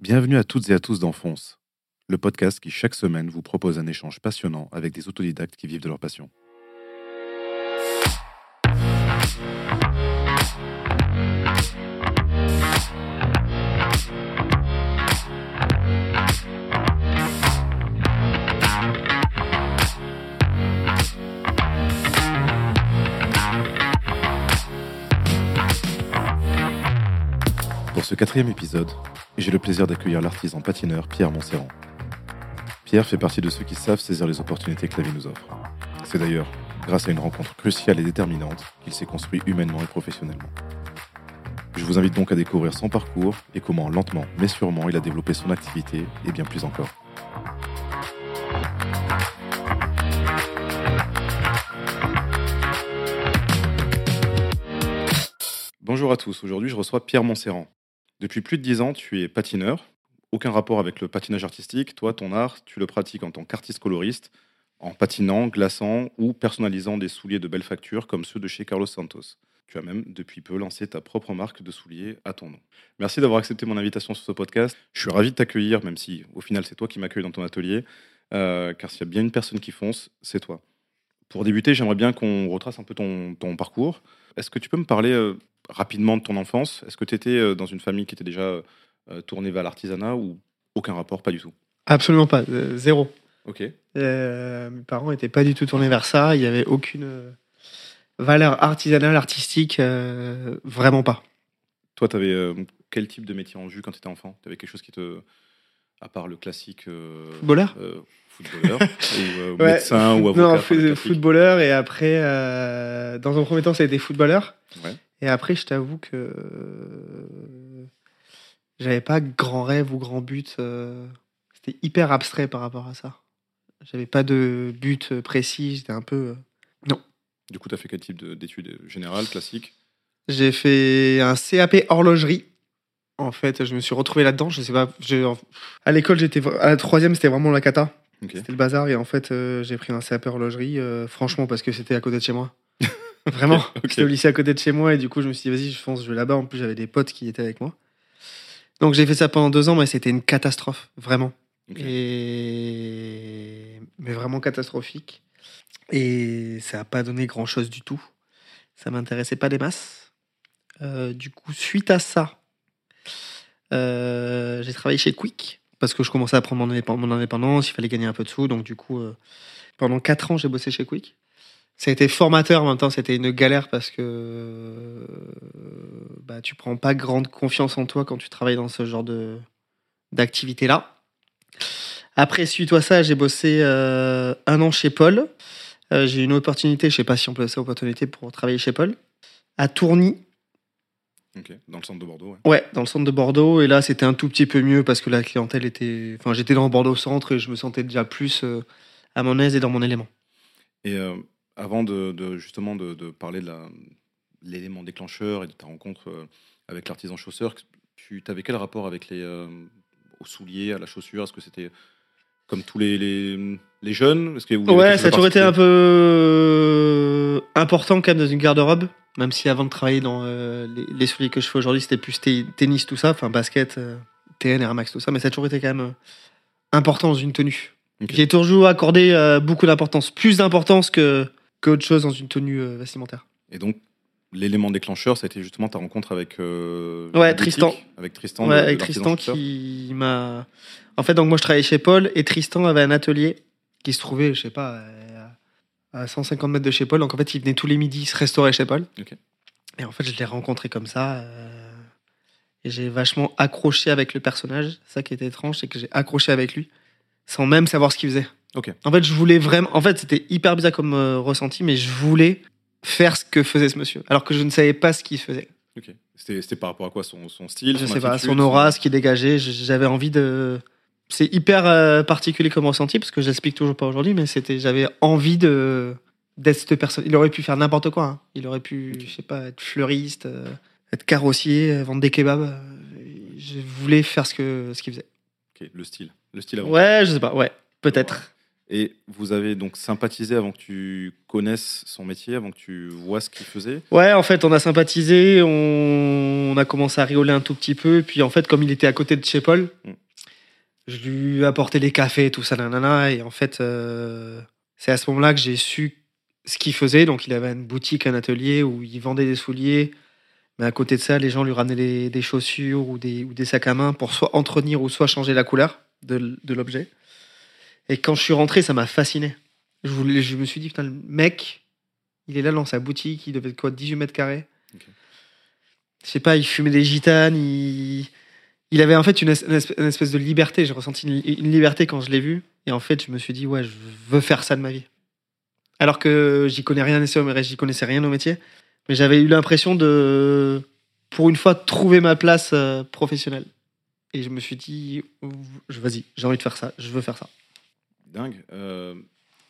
Bienvenue à toutes et à tous dans le podcast qui chaque semaine vous propose un échange passionnant avec des autodidactes qui vivent de leur passion. Pour ce quatrième épisode, j'ai le plaisir d'accueillir l'artisan patineur Pierre Montserrand. Pierre fait partie de ceux qui savent saisir les opportunités que la vie nous offre. C'est d'ailleurs grâce à une rencontre cruciale et déterminante qu'il s'est construit humainement et professionnellement. Je vous invite donc à découvrir son parcours et comment lentement mais sûrement il a développé son activité et bien plus encore. Bonjour à tous, aujourd'hui je reçois Pierre Montserrand. Depuis plus de 10 ans, tu es patineur. Aucun rapport avec le patinage artistique. Toi, ton art, tu le pratiques en tant qu'artiste coloriste, en patinant, glaçant ou personnalisant des souliers de belle facture comme ceux de chez Carlos Santos. Tu as même depuis peu lancé ta propre marque de souliers à ton nom. Merci d'avoir accepté mon invitation sur ce podcast. Je suis ravi de t'accueillir, même si au final c'est toi qui m'accueilles dans ton atelier, euh, car s'il y a bien une personne qui fonce, c'est toi. Pour débuter, j'aimerais bien qu'on retrace un peu ton, ton parcours. Est-ce que tu peux me parler euh, rapidement de ton enfance? Est-ce que tu étais euh, dans une famille qui était déjà euh, tournée vers l'artisanat ou aucun rapport, pas du tout? Absolument pas, zéro. Ok. Mes parents n'étaient pas du tout tournés vers ça. Il n'y avait aucune valeur artisanale, artistique, vraiment pas. Toi, tu avais quel type de métier en vue quand tu étais enfant? Tu avais quelque chose qui te. À part le classique. euh, Footballeur euh, Footballeur ou euh, Ouais, médecin ou avocat Non, foot- footballeur et après, euh, dans un premier temps, ça a été footballeur. Ouais. Et après, je t'avoue que euh, j'avais pas grand rêve ou grand but. euh, C'était hyper abstrait par rapport à ça. J'avais pas de but précis. J'étais un peu. euh, Du coup, tu as fait quel type de- d'études générales, classiques? J'ai fait un CAP horlogerie. En fait, je me suis retrouvé là-dedans. Je sais pas. je- à l'école, j'étais à la troisième, c'était vraiment la cata. C'était le bazar. Et en fait, euh, j'ai pris un CAP horlogerie. euh, franchement, parce que c'était à côté de chez moi. Vraiment. C'était au lycée à côté de chez moi. Et du coup, je me suis dit, vas-y, je fonce, je vais là-bas. En plus, j'avais des potes qui étaient avec moi. Donc, j'ai fait ça pendant deux ans, mais c'était une catastrophe. Vraiment. Et... Mais vraiment catastrophique. Et ça n'a pas donné grand chose du tout. Ça m'intéressait pas des masses. Euh, du coup, suite à ça, euh, j'ai travaillé chez Quick parce que je commençais à prendre mon, indép- mon indépendance, il fallait gagner un peu de sous. Donc, du coup, euh, pendant 4 ans, j'ai bossé chez Quick. Ça a été formateur en même temps, c'était une galère parce que euh, bah, tu prends pas grande confiance en toi quand tu travailles dans ce genre d'activité-là. Après, suite à ça, j'ai bossé euh, un an chez Paul. J'ai eu une opportunité, je sais pas si on peut ça opportunité pour travailler chez Paul, à Tourny, Dans le centre de Bordeaux, ouais. ouais, dans le centre de Bordeaux. Et là, c'était un tout petit peu mieux parce que la clientèle était. Enfin, j'étais dans Bordeaux centre et je me sentais déjà plus euh, à mon aise et dans mon élément. Et euh, avant de, de- justement de, de parler de l'élément déclencheur et de ta rencontre euh, avec l'artisan chausseur, tu avais quel rapport avec les aux souliers, à la chaussure? Est-ce que c'était comme tous les, les, les jeunes? Que Ouais, ça a toujours été un peu important quand même dans une garde-robe. Même si avant de travailler dans euh, les, les souliers que je fais aujourd'hui, c'était plus tennis, tout ça, enfin basket, euh, TN, Air Max, tout ça, mais ça a toujours été quand même euh, important dans une tenue. Ok. J'ai toujours accordé euh, beaucoup d'importance, plus d'importance que qu'autre chose dans une tenue vestimentaire. Et donc l'élément déclencheur, ça a été justement ta rencontre avec euh, Ouais, Tristan. avec Tristan, Ouais, de- de avec Tristan qui m'a. En fait, donc moi je travaillais chez Paul et Tristan avait un atelier qui se trouvait, je sais pas, à 150 mètres de chez Paul. Donc en fait, il venait tous les midis se restaurer chez Paul. Et en fait, je l'ai rencontré comme ça. euh, Et j'ai vachement accroché avec le personnage. Ça qui était étrange, c'est que j'ai accroché avec lui sans même savoir ce qu'il faisait. En fait, je voulais vraiment. En fait, c'était hyper bizarre comme euh, ressenti, mais je voulais faire ce que faisait ce monsieur, alors que je ne savais pas ce qu'il faisait. C'était par rapport à quoi? Son, son style Je son sais pas, son aura, ce qu'il dégageait, j'avais envie de. C'est hyper euh, particulier comme ressenti parce que j'explique toujours pas aujourd'hui, mais c'était, j'avais envie de d'être cette personne. Il aurait pu faire n'importe quoi. hein. Il aurait pu, je sais pas, être fleuriste, euh, être carrossier, euh, vendre des kebabs. Je voulais faire ce que ce qu'il faisait. Ok, le style. Le style avant. Ouais, je sais pas, ouais, peut-être. Et vous avez donc sympathisé avant que tu connaisses son métier, avant que tu vois ce qu'il faisait? Ouais, en fait, on a sympathisé, on, on a commencé à rioler un tout petit peu. Puis en fait, comme il était à côté de chez Paul, Mm. Je lui ai apporté les cafés, tout ça, nanana. Et en fait, euh, c'est à ce moment-là que j'ai su ce qu'il faisait. Donc, il avait une boutique, un atelier où il vendait des souliers. Mais à côté de ça, les gens lui ramenaient les- des chaussures ou des, ou des sacs à main pour soit entretenir ou soit changer la couleur de, l'objet. Et quand je suis rentré, ça m'a fasciné. Je, voulais, je me suis dit, putain, le mec, il est là dans sa boutique, il devait être quoi, 18 mètres carrés. Ok. Je sais pas, il fumait des gitanes, il, il avait en fait une, es- une espèce, de liberté. J'ai ressenti une, une liberté quand je l'ai vu. Et en fait, je me suis dit, ouais, je veux faire ça de ma vie. Alors que j'y connais rien, j'y connaissais rien au métier. Mais j'avais eu l'impression de, pour une fois, trouver ma place euh, professionnelle. Et je me suis dit, vas-y, j'ai envie de faire ça, je veux faire ça. Dingue. Euh,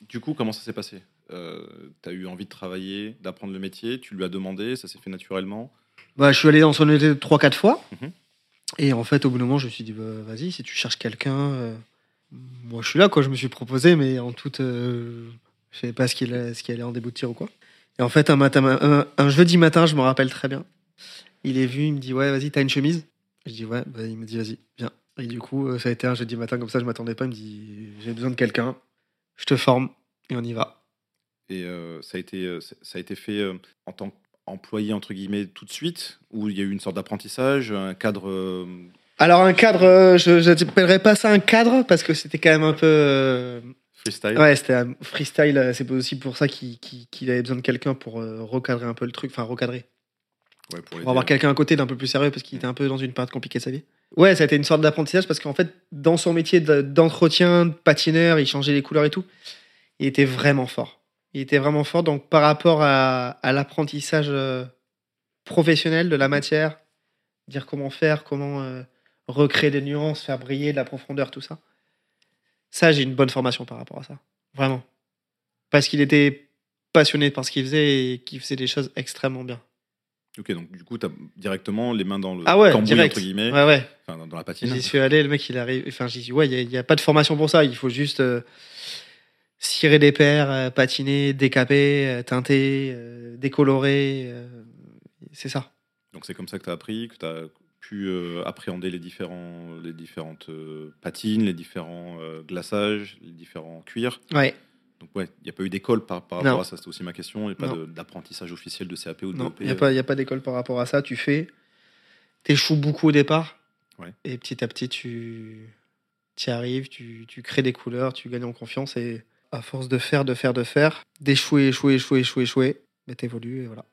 du coup, comment ça s'est passé? Euh, Tu as eu envie de travailler, d'apprendre le métier, tu lui as demandé, ça s'est fait naturellement? Bah, je suis allé dans son hôtel 3-4 fois. Mhm. Et en fait, au bout d'un moment, je me suis dit, bah, vas-y, si tu cherches quelqu'un, euh, moi je suis là, quoi. Je me suis proposé, mais en toute. euh, je savais pas ce qui, allait, qui allait en déboutir ou quoi. Et en fait, un, matin, un, jeudi matin, je me rappelle très bien. Il est venu, il me dit, ouais, vas-y, t'as une chemise Je dis, ouais, il me dit, vas-y, viens. Et du coup, euh, ça a été un jeudi matin comme ça, je m'attendais pas. Il me dit, j'ai besoin de quelqu'un, je te forme, et on y va. Et ça, a été, ça a été fait en tant qu'employé, entre guillemets, tout de suite Ou il y a eu une sorte d'apprentissage, un cadre euh, Alors, un cadre, euh, je n'appellerais pas ça un cadre, parce que c'était quand même un peu. euh, freestyle Ouais, c'était un freestyle. euh, C'est aussi pour ça qu'il avait besoin de quelqu'un pour recadrer un peu le truc, enfin recadrer. Ouais, pour avoir quelqu'un à côté d'un peu plus sérieux parce qu'il était un peu dans une période compliquée de sa vie. Ouais, ça a été une sorte d'apprentissage parce qu'en fait, dans son métier de- d'entretien, de patineur, il changeait les couleurs et tout. Il était vraiment fort. Il était vraiment fort. Donc, par rapport à, à l'apprentissage euh, professionnel de la matière, dire comment faire, comment euh, recréer des nuances, faire briller de la profondeur, tout ça. Ça, j'ai une bonne formation par rapport à ça. Vraiment. Parce qu'il était passionné par ce qu'il faisait et qu'il faisait des choses extrêmement bien. Ok, donc du coup, tu as directement les mains dans le Ah ouais, cambouis, direct. entre guillemets, Ouais, ouais. enfin, dans, dans la patine. J'y suis allé, le mec, il arrive. Enfin, j'y suis. Ouais, il n'y a, pas de formation pour ça. Il faut juste euh, cirer des paires, euh, patiner, décaper, euh, teinter, euh, décolorer. c'est ça. Donc c'est comme ça que tu as appris, que tu as pu appréhender les, différents, les différentes patines, les différents glaçages, les différents cuirs. Ouais. Donc ouais, il n'y a pas eu d'école par, par rapport à ça, c'était aussi ma question. Il n'y a pas d'apprentissage officiel de CAP ou de Non, il n'y a pas, y a pas d'école par rapport à ça. Tu fais. T'échoues beaucoup au départ. Ouais. Et petit à petit, tu y arrives, tu, tu crées des couleurs, tu gagnes en confiance. Et à force de faire, de faire, de faire, d'échouer, échouer, échouer, échouer, échouer, mais t'évolues et voilà.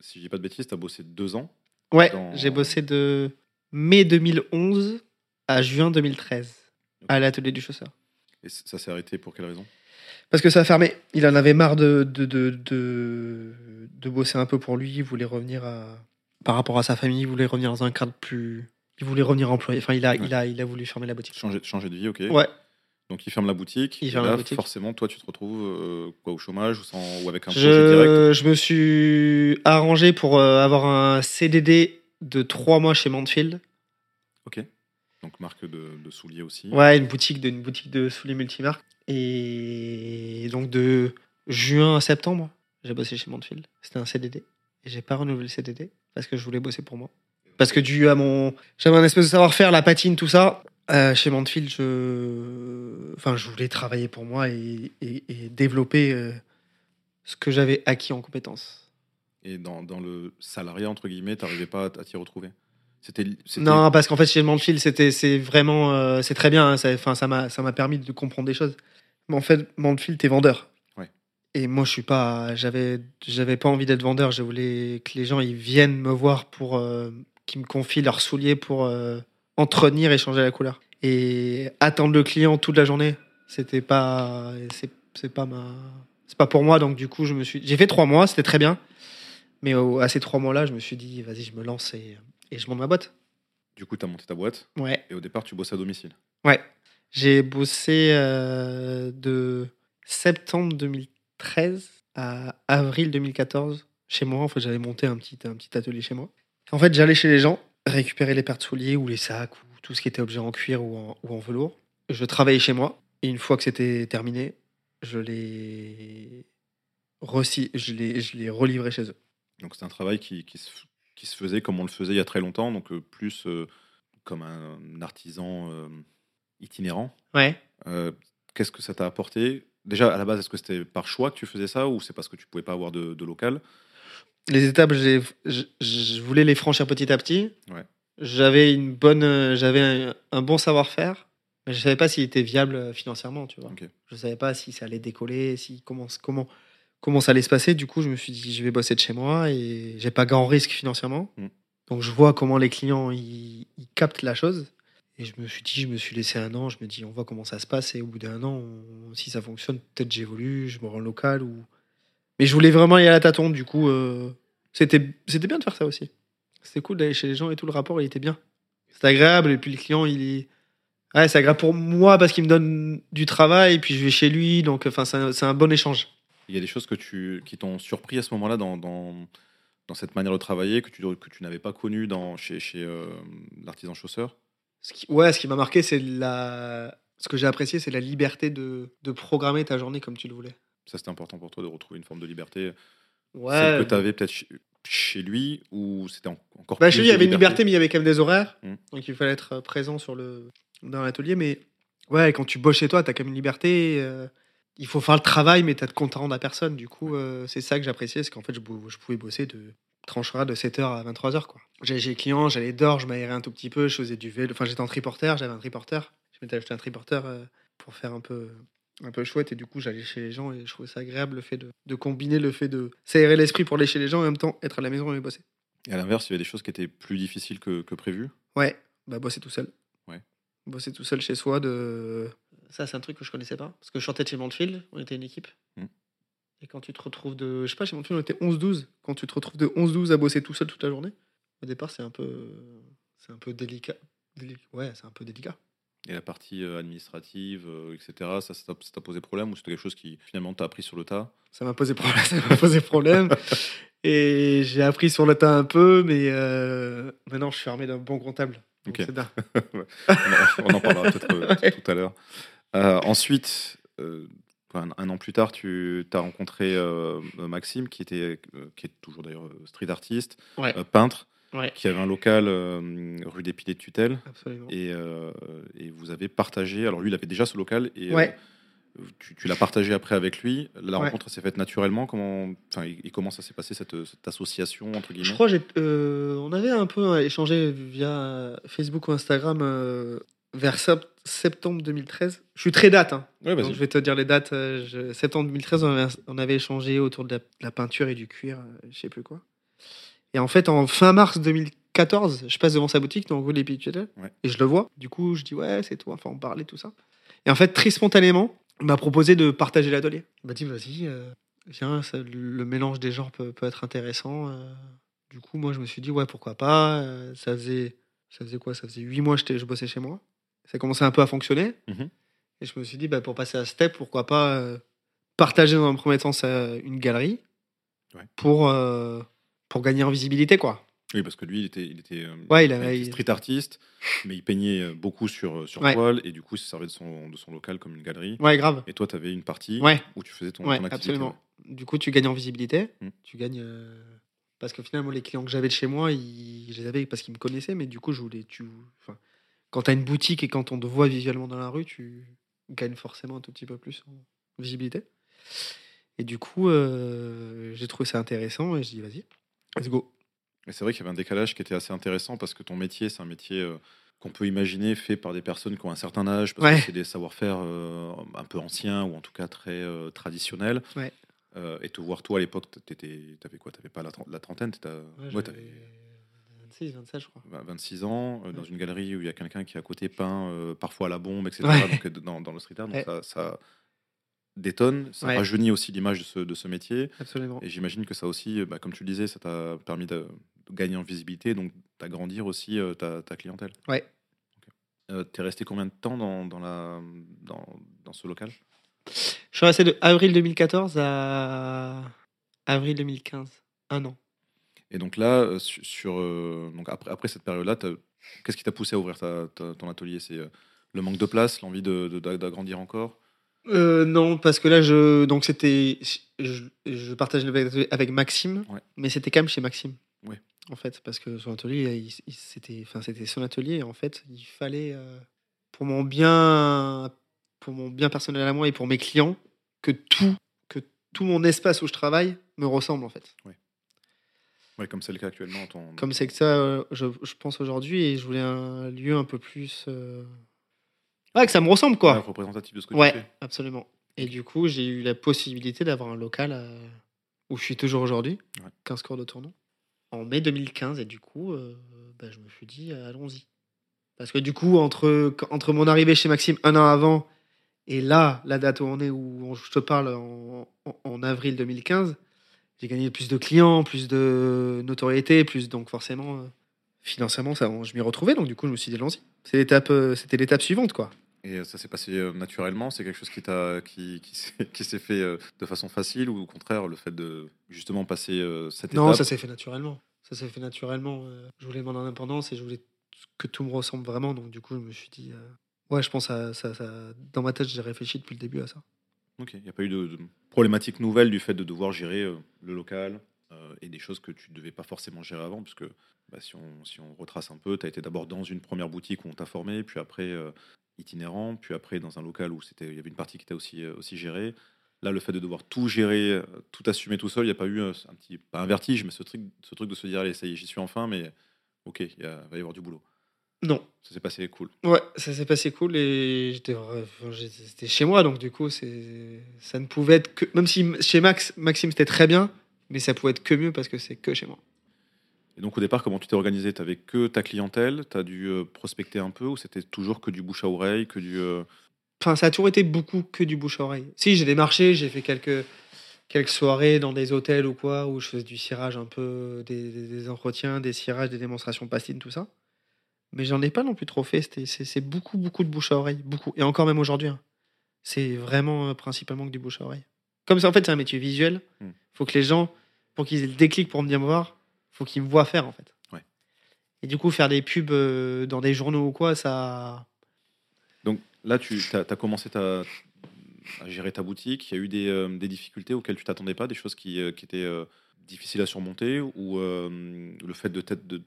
Si je dis pas de bêtises, tu as bossé deux ans. Ouais, Dans- j'ai bossé de mai 2011 à juin 2013 à l'atelier du chausseur. Et ça s'est arrêté pour quelle raison? Parce que ça a fermé. Il en avait marre de, de, de, de, de bosser un peu pour lui. Il voulait revenir à, par rapport à sa famille. Il voulait revenir dans un cadre plus. Il voulait revenir employé. Enfin, il a, Ouais. il a, il a voulu fermer la boutique. changer, changer de vie, ok. Ouais. Donc il ferme la boutique. Il et ferme là, la boutique. forcément, toi, tu te retrouves euh, quoi, au chômage ou, sans, ou avec un projet direct? Je, je me suis arrangé pour euh, avoir un CDD de trois mois chez Mansfield. Ok. Donc marque de, de souliers aussi. Ouais, une boutique de, une boutique de souliers multimarques. Et donc de juin à septembre, j'ai bossé chez Mansfield. C'était un CDD. Et j'ai pas renouvelé le CDD parce que je voulais bosser pour moi. Parce que dû à mon. J'avais un espèce de savoir-faire, la patine, tout ça. Euh, chez Mansfield, je. Enfin, je voulais travailler pour moi et, et- et développer euh, ce que j'avais acquis en compétences. Et dans, dans le salariat, entre guillemets, tu n'arrivais pas à, t'y retrouver? C'était. Non, parce qu'en fait, chez Mansfield, c'était, c'est vraiment, euh, c'est très bien. hein, ça, ça m'a, ça m'a permis de comprendre des choses. Mais en fait, Mansfield, t'es vendeur. Ouais. Et moi, je suis pas, j'avais, j'avais pas envie d'être vendeur. Je voulais que les gens, ils viennent me voir pour, qu'ils me confient leurs souliers pour entretenir et changer la couleur. Et attendre le client toute la journée, c'était pas, c'est, c'est pas ma, c'est pas pour moi. Donc du coup, je me suis, j'ai fait trois mois, c'était très bien. Mais au- à ces trois mois-là, je me suis dit, vas-y, je me lance et, et je monte ma boîte. Du coup, tu as monté ta boîte Ouais. et au départ, tu bossais à domicile. Ouais. J'ai bossé euh, de septembre 2013 à avril 2014 chez moi. En fait, j'avais monté un petit, un petit atelier chez moi. En fait, j'allais chez les gens récupérer les paires de souliers ou les sacs ou tout ce qui était objet en cuir ou en, ou en velours. Je travaillais chez moi. Et une fois que c'était terminé, je l'ai recy- je l'ai je l'ai relivré chez eux. Donc c'est un travail qui, qui se, qui se faisait comme on le faisait il y a très longtemps, donc euh, plus euh, comme un artisan euh, itinérant. Ouais. Euh, Qu'est-ce que ça t'a apporté? Déjà, à la base, est-ce que c'était par choix que tu faisais ça ou c'est parce que tu pouvais pas avoir de, de local? Les étapes, j'ai- je, voulais les franchir petit à petit. Ouais. J'avais une bonne, j'avais un, un bon savoir-faire, mais je savais pas s'il était viable euh, financièrement, tu vois. Je savais pas si ça allait décoller, si comment comment comment ça allait se passer. Du coup, je me suis dit, je vais bosser de chez moi et j'ai pas grand risque financièrement. Mm. Donc, je vois comment les clients ils, ils captent la chose. Et je me suis dit, je me suis laissé un an. Je me dis, on voit comment ça se passe. Et au bout d'un an, on- si ça fonctionne, peut-être j'évolue, je me rends local ou. Mais je voulais vraiment y aller à tâtons. Du coup, euh, c'était c'était bien de faire ça aussi. C'était cool d'aller chez les gens et tout. Le rapport, il était bien. C'était agréable. Et puis le client, il est. Ouais, c'est agréable pour moi parce qu'il me donne du travail. Et puis je vais chez lui. Donc, enfin, c'est un, c'est un bon échange. Il y a des choses que tu, qui t'ont surpris à ce moment-là dans, dans, dans cette manière de travailler que tu, que tu n'avais pas connu dans, chez, chez euh, l'artisan chausseur? Ce qui, ouais, ce qui m'a marqué, c'est la. Ce que j'ai apprécié, c'est la liberté de, de programmer ta journée comme tu le voulais. Ça, c'était important pour toi de retrouver une forme de liberté. Celle Ouais. que tu avais peut-être chez, lui ou c'était en- encore Bah, plus chez lui, il y avait une liberté, mais il y avait quand même des horaires. Mm. Donc il fallait être euh, présent sur le, dans l'atelier. Mais ouais, quand tu bosses chez toi, tu as quand même une liberté. euh, il faut faire le travail, mais tu as de compte à rendre à personne. Du coup, euh, c'est ça que j'appréciais, c'est qu'en fait, je, pouvais bosser de tranchera de 7h à 23h. quoi. J'allais chez les clients, j'allais dehors, je m'aérais un tout petit peu, je faisais du vélo. Enfin, j'étais en triporteur, j'avais un triporteur. Je m'étais acheté un triporteur euh, pour faire un peu, un peu chouette. Et du coup, j'allais chez les gens et je trouvais ça agréable le fait de, de combiner le fait de s'aérer l'esprit pour aller chez les gens et en même temps être à la maison et bosser. Et à l'inverse, il y avait des choses qui étaient plus difficiles que, que prévu. Ouais, bah bosser tout seul. Ouais. Bosser tout seul chez soi, de... ça c'est un truc que je connaissais pas. Parce que je de chez Montfield, on était une équipe. Mm. Et quand tu te retrouves de. Je sais pas, chez Montfield on était 11-12. Quand tu te retrouves de 11-12 à bosser tout seul toute la journée, au départ c'est un peu. C'est un peu délicat. Déli- Ouais, c'est un peu délicat. Et la partie euh, administrative, euh, etc., ça, ça t'a posé problème ou c'était quelque chose qui finalement t'a appris sur le tas? Ça m'a posé problème. Ça m'a posé problème. Et j'ai appris sur le tas un peu, mais euh, maintenant je suis armé d'un bon comptable. Donc Ok. c'est bien. on, en, parlera peut-être Ouais. tout à l'heure. Euh, ensuite, euh, un, un an plus tard, tu as rencontré Maxime, qui, était, qui est toujours d'ailleurs street artiste, Ouais. peintre, Ouais, qui avait un local euh, rue des Piliers de Tutelle. absolument. Et, euh, et vous avez partagé. Alors lui, il avait déjà ce local et Ouais. euh, tu, tu l'as partagé après avec lui. La Ouais. rencontre s'est faite naturellement. Comment, enfin, et, et comment ça s'est passé cette, cette association entre guillemets? Je crois que on avait un peu échangé via Facebook ou Instagram euh, vers sept- septembre 2013. Je suis très date, hein. Ouais, donc je vais te dire les dates. je- septembre 2013, on avait, on avait échangé autour de la, de la peinture et du cuir, euh, je sais plus quoi. Et en fait, en fin mars 2014, je passe devant sa boutique, donc des Piliers Ouais. et je le vois. Du coup, je dis ouais, c'est toi. Enfin, on parlait tout ça. Et en fait, très spontanément, il m'a proposé de partager l'atelier. Il m'a dit vas-y, euh, viens, ça- le mélange des genres peut, peut être intéressant. euh. Du coup, moi, je me suis dit, ouais, pourquoi pas. euh, ça faisait, ça faisait quoi? Ça faisait huit mois que je bossais chez moi. Ça commençait un peu à fonctionner. Mhm. Et je me suis dit, bah, pour passer à ce step, pourquoi pas euh, partager dans un premier temps ça- une galerie Ouais. pour, euh, pour gagner en visibilité, quoi. Oui, parce que lui, il était, il était, euh, Ouais, il il avait- était street artiste, mais il peignait euh, beaucoup sur, euh, sur Ouais. toile et du coup, il se servait de son, de son local comme une galerie. Ouais, grave. Et toi, tu avais une partie Ouais. où tu faisais ton, Ouais, ton activité. absolument. Du coup, tu gagnes en visibilité. Mm. Tu gagnes. euh, Parce que finalement, les clients que j'avais de chez moi, ils... je les avais parce qu'ils me connaissaient, mais du coup, je voulais. Tu... Enfin, quand tu as une boutique et quand on te voit visuellement dans la rue, tu gagnes forcément un tout petit peu plus en visibilité. Et du coup, euh, j'ai trouvé ça intéressant et je dis, vas-y, let's go. Et c'est vrai qu'il y avait un décalage qui était assez intéressant parce que ton métier, c'est un métier euh, qu'on peut imaginer fait par des personnes qui ont un certain âge, parce Ouais. que c'est des savoir-faire euh, un peu anciens ou en tout cas très euh, traditionnels. Ouais. Et te voir, toi, à l'époque, tu avais quoi? Tu pas la, tren- la trentaine? Ouais, ouais, t'avais 26, 27, je crois. vingt- 26 ans, dans une galerie où il y a quelqu'un qui à côté peint parfois à la bombe, etc. Donc, dans, dans le street art, donc ça, ça détonne, ça Ouais. rajeunit aussi l'image de ce, de ce métier. Absolument. Et j'imagine que ça aussi, euh, bah, comme tu le disais, ça t'a permis de, de gagner en visibilité, donc d'agrandir aussi euh, ta, ta clientèle. Ouais. Euh, T'es resté combien de temps dans, dans, la, dans, dans ce local? Je suis resté de avril 2014 à avril 2015. Un an. Et donc là, su- sur, euh, donc après, après cette période-là, qu'est-ce qui t'a poussé à ouvrir ta- ta- ton atelier? C'est le manque de place, l'envie de- de- d'agrandir encore? Euh, non, parce que là, je donc c'était je, je partage avec, avec Maxime, Ouais. mais c'était quand même chez Maxime. Ouais. En fait, parce que son atelier, il- il- c'était enfin c'était son atelier. et En fait, il fallait euh, pour mon bien pour mon bien personnel à moi et pour mes clients que tout que tout mon espace où je travaille me ressemble en fait. Ouais, comme c'est le cas actuellement. ton- Comme c'est que ça, euh, je, je pense aujourd'hui, et je voulais un lieu un peu plus. Ouais, que ça me ressemble, quoi. Ouais, représentatif de ce que Ouais, tu fais. absolument. Et du coup, j'ai eu la possibilité d'avoir un local euh, où je suis toujours aujourd'hui, Ouais. 15 cours de tournant, en mai 2015. Et du coup, euh, bah, je me suis dit, euh, allons-y. Parce que du coup, entre, entre mon arrivée chez Maxime un an avant et là, la date où on est, où je te parle en, en- en avril 2015, j'ai gagné plus de clients, plus de notoriété, plus donc forcément, euh, financièrement, ça, je m'y retrouvais. Donc du coup, je me suis dit, allons-y. C'était l'étape suivante, quoi. Et euh, ça s'est passé euh, naturellement C'est quelque chose qui, t'a, qui, qui, s'est, fait euh, de façon facile ou au contraire, le fait de justement passer cette Non, étape ça s'est fait naturellement. Ça s'est fait naturellement. Je voulais mon indépendance et je voulais que tout me ressemble vraiment. Donc, du coup, je me suis dit. euh, Ouais, je pense à ça, ça. Dans ma tête, j'ai réfléchi depuis le début à ça. Ok, il n'y a pas eu de, de problématique nouvelle du fait de devoir gérer euh, le local euh, et des choses que tu ne devais pas forcément gérer avant, puisque bah, si, on, si on retrace un peu, tu as été d'abord dans une première boutique où on t'a formé, puis après euh, itinérant, puis après dans un local où c'était- il y avait une partie qui était aussi, euh, aussi gérée. Là, le fait de devoir tout gérer, euh, tout assumer tout seul, il n'y a pas eu euh, un petit, pas un vertige, mais ce truc, ce truc de se dire, allez, ça y est, j'y suis enfin, mais ok, il va y avoir du boulot. Non. Ça s'est passé cool. Ouais, ça s'est passé cool et j'étais enfin, chez moi. Donc, du coup, c'est ça ne pouvait être que. Même si chez Max, Maxime, c'était très bien, mais ça pouvait être que mieux parce que c'est que chez moi. Et donc au départ, comment tu t'es organisé? Tu avais que ta clientèle? Tu as dû euh, prospecter un peu ou c'était toujours que du bouche à oreille, que du... euh, Enfin, ça a toujours été beaucoup que du bouche à oreille. Si, j'ai démarché, j'ai fait quelques, quelques soirées dans des hôtels ou quoi, où je faisais du cirage un peu, des, des- des entretiens, des cirages, des démonstrations pastines, tout ça. Mais j'en ai pas non plus trop fait. C'est beaucoup, beaucoup de bouche à oreille. Beaucoup. Et encore même aujourd'hui. hein. C'est vraiment euh, principalement que du bouche à oreille. Comme ça, en fait, c'est un métier visuel. Hmm. faut que les gens, pour qu'ils aient le déclic pour venir me voir, faut qu'ils me voient faire, en fait. Ouais. Et du coup, faire des pubs euh, dans des journaux ou quoi, ça. Donc là, tu as, commencé ta- à gérer ta boutique. Il y a eu des, euh, des difficultés auxquelles tu t'attendais pas, des choses qui, euh, qui étaient euh, difficiles à surmonter ou le fait de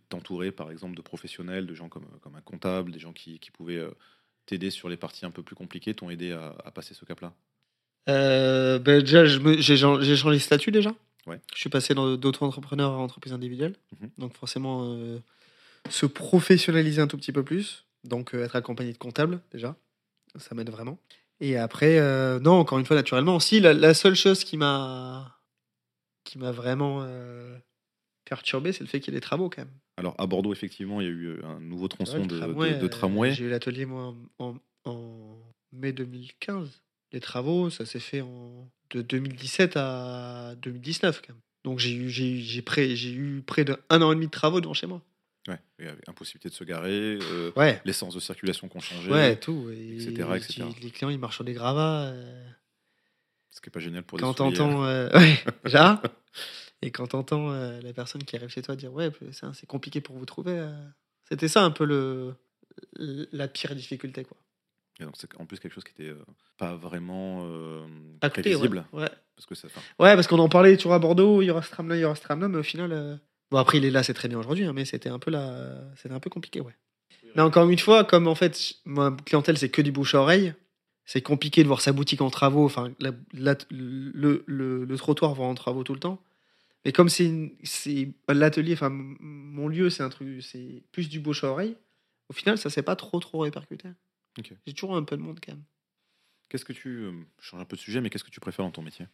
t'entourer, par exemple, de professionnels, de gens comme, comme un comptable, des gens qui, qui pouvaient t'aider sur les parties un peu plus compliquées, t'ont aidé à, à passer ce cap-là? Ben déjà, j'ai changé de statut déjà. Ouais. Je suis passé dans- d'auto-entrepreneur à entreprise individuelle. Mhm. Donc forcément, euh, se professionnaliser un tout petit peu plus. Donc euh, être accompagné de comptable déjà. Ça m'aide vraiment. Et après, euh, non, encore une fois, naturellement. Si, la, la seule chose qui m'a qui m'a vraiment perturbé, c'est le fait qu'il y ait des travaux quand même. Alors à Bordeaux, effectivement, il y a eu un nouveau tronçon Ouais, de, tramway, de- de tramway. J'ai eu l'atelier, moi, en, en mai 2015. Les travaux, ça s'est fait en, de 2017 à 2019, quand même. Donc j'ai eu, j'ai, près, j'ai eu près d'un an et demi de travaux devant chez moi. Ouais, impossibilité de se garer, euh, Ouais, les sens de circulation qui ont changé, ouais, tout. Et, etc., etc. Les clients, ils marchent sur des gravats. euh, ce qui n'est pas génial pour des quand souliers. t'entends... euh, ouais, déjà. Et quand t'entends euh, la personne qui arrive chez toi dire « Ouais, c'est compliqué pour vous trouver. euh. C'était ça un peu le, la pire difficulté, quoi. Et donc, c'est en plus quelque chose qui était euh, pas vraiment euh, À côté, ouais. prévisible. ouais. Parce que ça, enfin, Ouais, parce qu'on en parlait, tu vois, à Bordeaux, il y aura ce tram-là, il y aura ce tram-là, mais au final. euh, Bon, après, il est là, c'est très bien aujourd'hui, hein, mais c'était un peu là. C'était un peu compliqué, ouais. Mais encore une fois, comme en fait, ma clientèle, c'est que du bouche à oreille, c'est compliqué de voir sa boutique en travaux, enfin, la- la- le, le, le trottoir va en travaux tout le temps. Mais comme c'est l'atelier, enfin, mon lieu, c'est un truc, c'est plus du bouche à oreille, au final, ça s'est pas trop, trop répercuté. J'ai toujours un peu de monde quand même. qu'est-ce que tu. euh, je change un peu de sujet, mais qu'est-ce que tu préfères dans ton métier?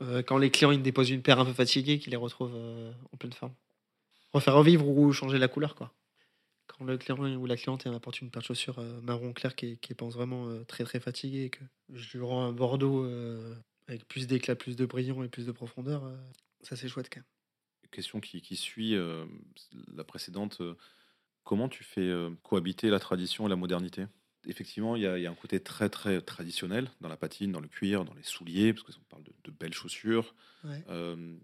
Euh, quand les clients ils déposent une paire un peu fatiguée, qu'ils les retrouvent euh, en pleine forme. Refaire revivre ou changer la couleur, quoi. Quand le client ou la cliente elle m'apporte une paire de chaussures marron clair qui, qui pense vraiment très très fatigué et que je lui rends un bordeaux avec plus d'éclat, plus de brillant et plus de profondeur, ça c'est chouette quand même. Question qui, qui suit la précédente. comment tu fais cohabiter la tradition et la modernité? Effectivement, il y, a, il y a un côté très très traditionnel dans la patine, dans le cuir, dans les souliers, parce qu'on parle de, de belles chaussures. Ouais. Euh,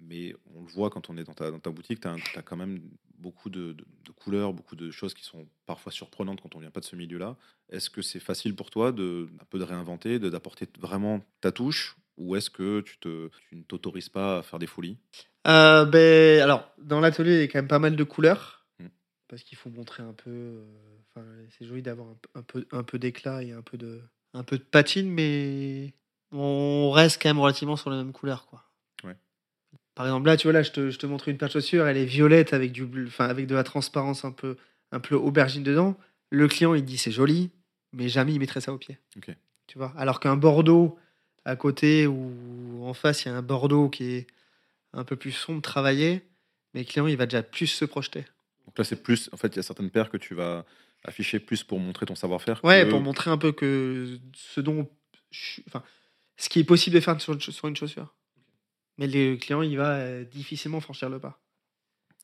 mais on le voit quand on est dans ta, dans ta boutique, tu as, quand même beaucoup de, de- de couleurs, beaucoup de choses qui sont parfois surprenantes quand on vient pas de ce milieu-là. Est-ce que c'est facile pour toi de un peu de réinventer, de d'apporter vraiment ta touche, ou est-ce que tu, te, tu ne t'autorises pas à faire des folies? Euh, ben, alors, dans l'atelier, il y a quand même pas mal de couleurs. Mm. Parce qu'il faut montrer un peu. euh, Enfin, c'est joli d'avoir un, peu- un peu, un peu d'éclat et un peu de, un peu de patine, mais on reste quand même relativement sur les mêmes couleurs, quoi. Ouais. Par exemple, là, tu vois, là, je te, je te montre une paire de chaussures, elle est violette avec, du, enfin, avec de la transparence un peu, un peu aubergine dedans. Le client, il dit c'est joli, mais jamais il mettrait ça au pied. Tu vois? Alors qu'un Bordeaux à côté ou en face, il y a un Bordeaux qui est un peu plus sombre, travaillé, mais le client, il va déjà plus se projeter. Donc là, c'est plus. En fait, il y a certaines paires que tu vas afficher plus pour montrer ton savoir-faire. Ouais, que- pour montrer un peu que ce dont. je- Enfin, ce qui est possible de faire sur une, chau- sur une chaussure. Mais le client, il va euh, difficilement franchir le pas.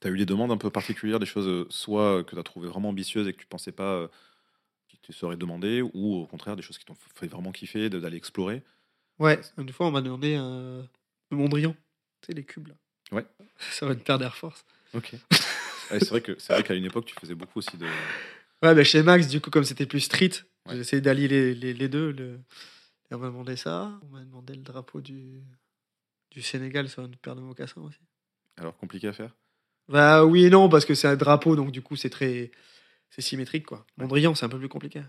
Tu as eu des demandes un peu particulières, des choses euh, soit que tu as trouvé vraiment ambitieuses et que tu pensais pas euh, qui te seraient demandées, ou au contraire des choses qui t'ont fait vraiment kiffer d'aller explorer? Ouais, une fois, on m'a demandé un le Mondrian. Tu sais, les cubes, là. Ouais. Ça va une paire d'Air Force. Ok. c'est vrai qu'à une époque tu faisais beaucoup aussi de. Ouais, bah chez Max, du coup, comme c'était plus street, Ouais. j'ai essayé d'allier les, les, les deux. Le... Et on m'a demandé ça. On m'a demandé le drapeau du, du Sénégal sur une paire de mocassins aussi. Alors compliqué à faire? Bah oui et non, parce que c'est un drapeau, donc du coup, c'est très. C'est symétrique, quoi. Mondrian, c'est un peu plus compliqué.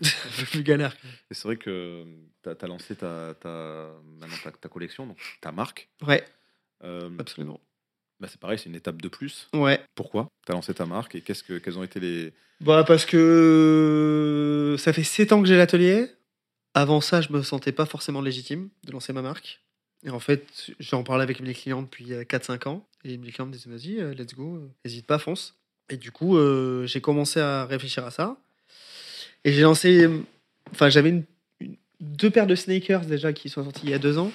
c'est un peu plus galère. Et c'est vrai que tu as, lancé ta, ta, maintenant ta, ta collection, donc ta marque. Ouais, Euh, absolument. Bah, c'est pareil, c'est une étape de plus. Ouais. Pourquoi? Tu as lancé ta marque et qu'est-ce que, quelles ont été les. Bah parce que ça fait 7 ans que j'ai l'atelier. Avant ça, je me sentais pas forcément légitime de lancer ma marque. Et en fait, j'en parlais avec mes clients depuis 4-5 ans. Et mes clients me disaient, vas-y, euh, let's go, euh, n'hésite pas, fonce. Et du coup, euh, j'ai commencé à réfléchir à ça. Et j'ai lancé... Enfin, j'avais une- une- deux paires de sneakers déjà qui sont sortis il y a deux ans.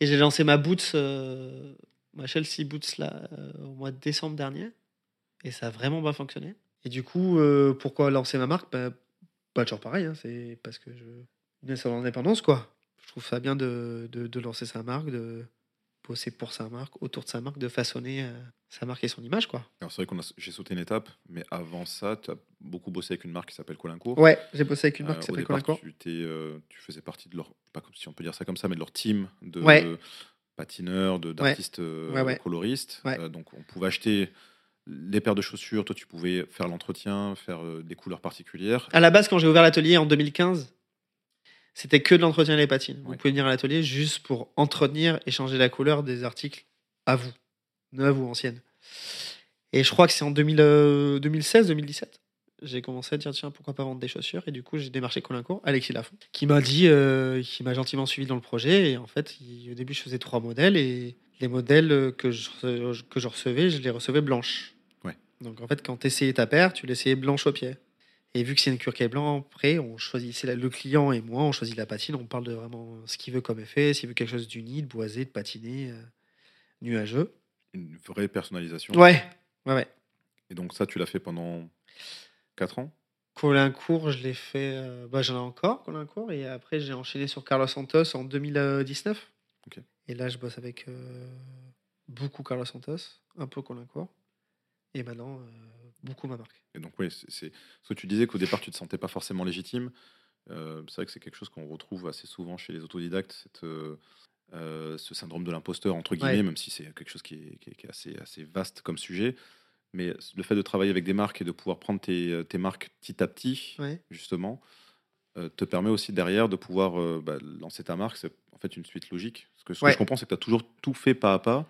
Et j'ai lancé ma Boots, euh, ma Chelsea Boots là, euh, au mois de décembre dernier. Et ça a vraiment bien fonctionné. Et du coup, euh, pourquoi lancer ma marque? Bah, Pas toujours pareil, hein, c'est parce que je viens sur l'indépendance, quoi. Je trouve ça bien de, de, de lancer sa marque, de bosser pour sa marque, autour de sa marque, de façonner euh, sa marque et son image, quoi. Alors c'est vrai qu'on a, j'ai sauté une étape, mais avant ça, tu as beaucoup bossé avec une marque qui s'appelle Colincourt. Ouais, j'ai bossé avec une marque qui s'appelle Colincourt. tu, tu faisais partie de leur, pas comme si on peut dire ça comme ça, mais de leur team de Ouais. Patineurs, d'artistes euh, Ouais, ouais. coloristes. Euh, donc on pouvait acheter les paires de chaussures, toi tu pouvais faire l'entretien, faire euh, des couleurs particulières. À la base, quand j'ai ouvert l'atelier en 2015, c'était que de l'entretien des patines. Vous pouvez venir à l'atelier juste pour entretenir et changer la couleur des articles à vous, neuves ou anciennes. Et je crois que c'est en 2016-2017. J'ai commencé à dire tiens pourquoi pas vendre des chaussures? Et du coup j'ai démarché Colincourt, Alexis Lafont, qui m'a dit, euh, qui m'a gentiment suivi dans le projet et en fait il- au début je faisais trois modèles et les modèles que je, que je recevais je les recevais blanches. Ouais. Donc en fait quand tu essayais ta paire tu l'essayais blanche au pied. Et vu que c'est une cure qui est blanc, après, on choisissait la- le client et moi, on choisit la patine. On parle de vraiment ce qu'il veut comme effet, s'il veut quelque chose d'uni, de boisé, de patiné, euh, nuageux. Une vraie personnalisation. Ouais, ouais, ouais. Et donc ça, tu l'as fait pendant 4 ans? Colincourt, je l'ai fait. euh, bah, J'en ai encore, Colincourt. Et après, j'ai enchaîné sur Carlos Santos en 2019. Ok. Et là, je bosse avec euh, beaucoup Carlos Santos, un peu Colincourt. Et maintenant, euh, beaucoup ma marque. Et donc, oui, c'est. Parce que tu disais qu'au départ, tu te sentais pas forcément légitime. C'est vrai que c'est quelque chose qu'on retrouve assez souvent chez les autodidactes, cette, ce syndrome de l'imposteur, entre guillemets, Ouais. même si c'est quelque chose qui est, qui est- qui est assez, assez vaste comme sujet. Mais le fait de travailler avec des marques et de pouvoir prendre tes, tes marques petit à petit, Ouais. justement, euh, te permet aussi derrière de pouvoir euh, bah, lancer ta marque. C'est en fait une suite logique. Parce que ce Ouais. que je comprends, c'est que tu as toujours tout fait pas à pas,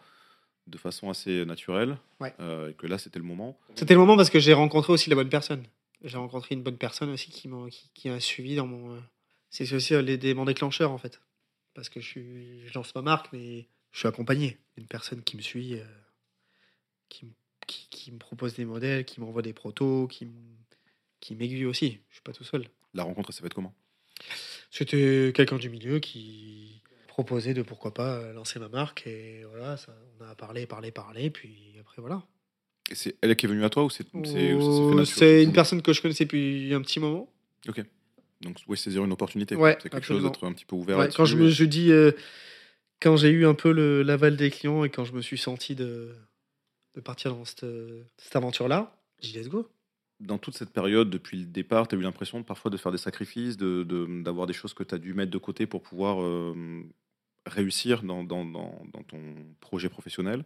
de façon assez naturelle, Ouais. euh, et que là, c'était le moment. C'était le moment parce que j'ai rencontré aussi la bonne personne. J'ai rencontré une bonne personne aussi qui m'a qui, qui m'a suivi dans mon. euh, C'est aussi euh, l'élément déclencheur en fait. Parce que je, suis, je lance ma marque, mais je suis accompagné d'une personne qui me suit, euh, qui, me- qui, qui me propose des modèles, qui m'envoie des protos, qui, qui m'aiguille aussi. Je suis pas tout seul. La rencontre, elle s'est faite comment? C'était quelqu'un du milieu qui proposait de pourquoi pas lancer ma marque et voilà, ça, on a parlé, parlé, parlé, puis après voilà. Et c'est elle qui est venue à toi ou c'est, c'est- ça Oh, une personne que je connaissais depuis un petit moment. Donc, oui, saisir une opportunité. Ouais, c'est quelque absolument. chose d'être un petit peu ouvert Ouais, quand je me je dis euh, quand j'ai eu un peu l'aval des clients et quand je me suis senti de, de partir dans cette, cette aventure-là, j'ai dit let's go. Dans toute cette période, depuis le départ, tu as eu l'impression parfois de faire des sacrifices, de, de- d'avoir des choses que tu as dû mettre de côté pour pouvoir euh, réussir dans, dans, dans, dans ton projet professionnel?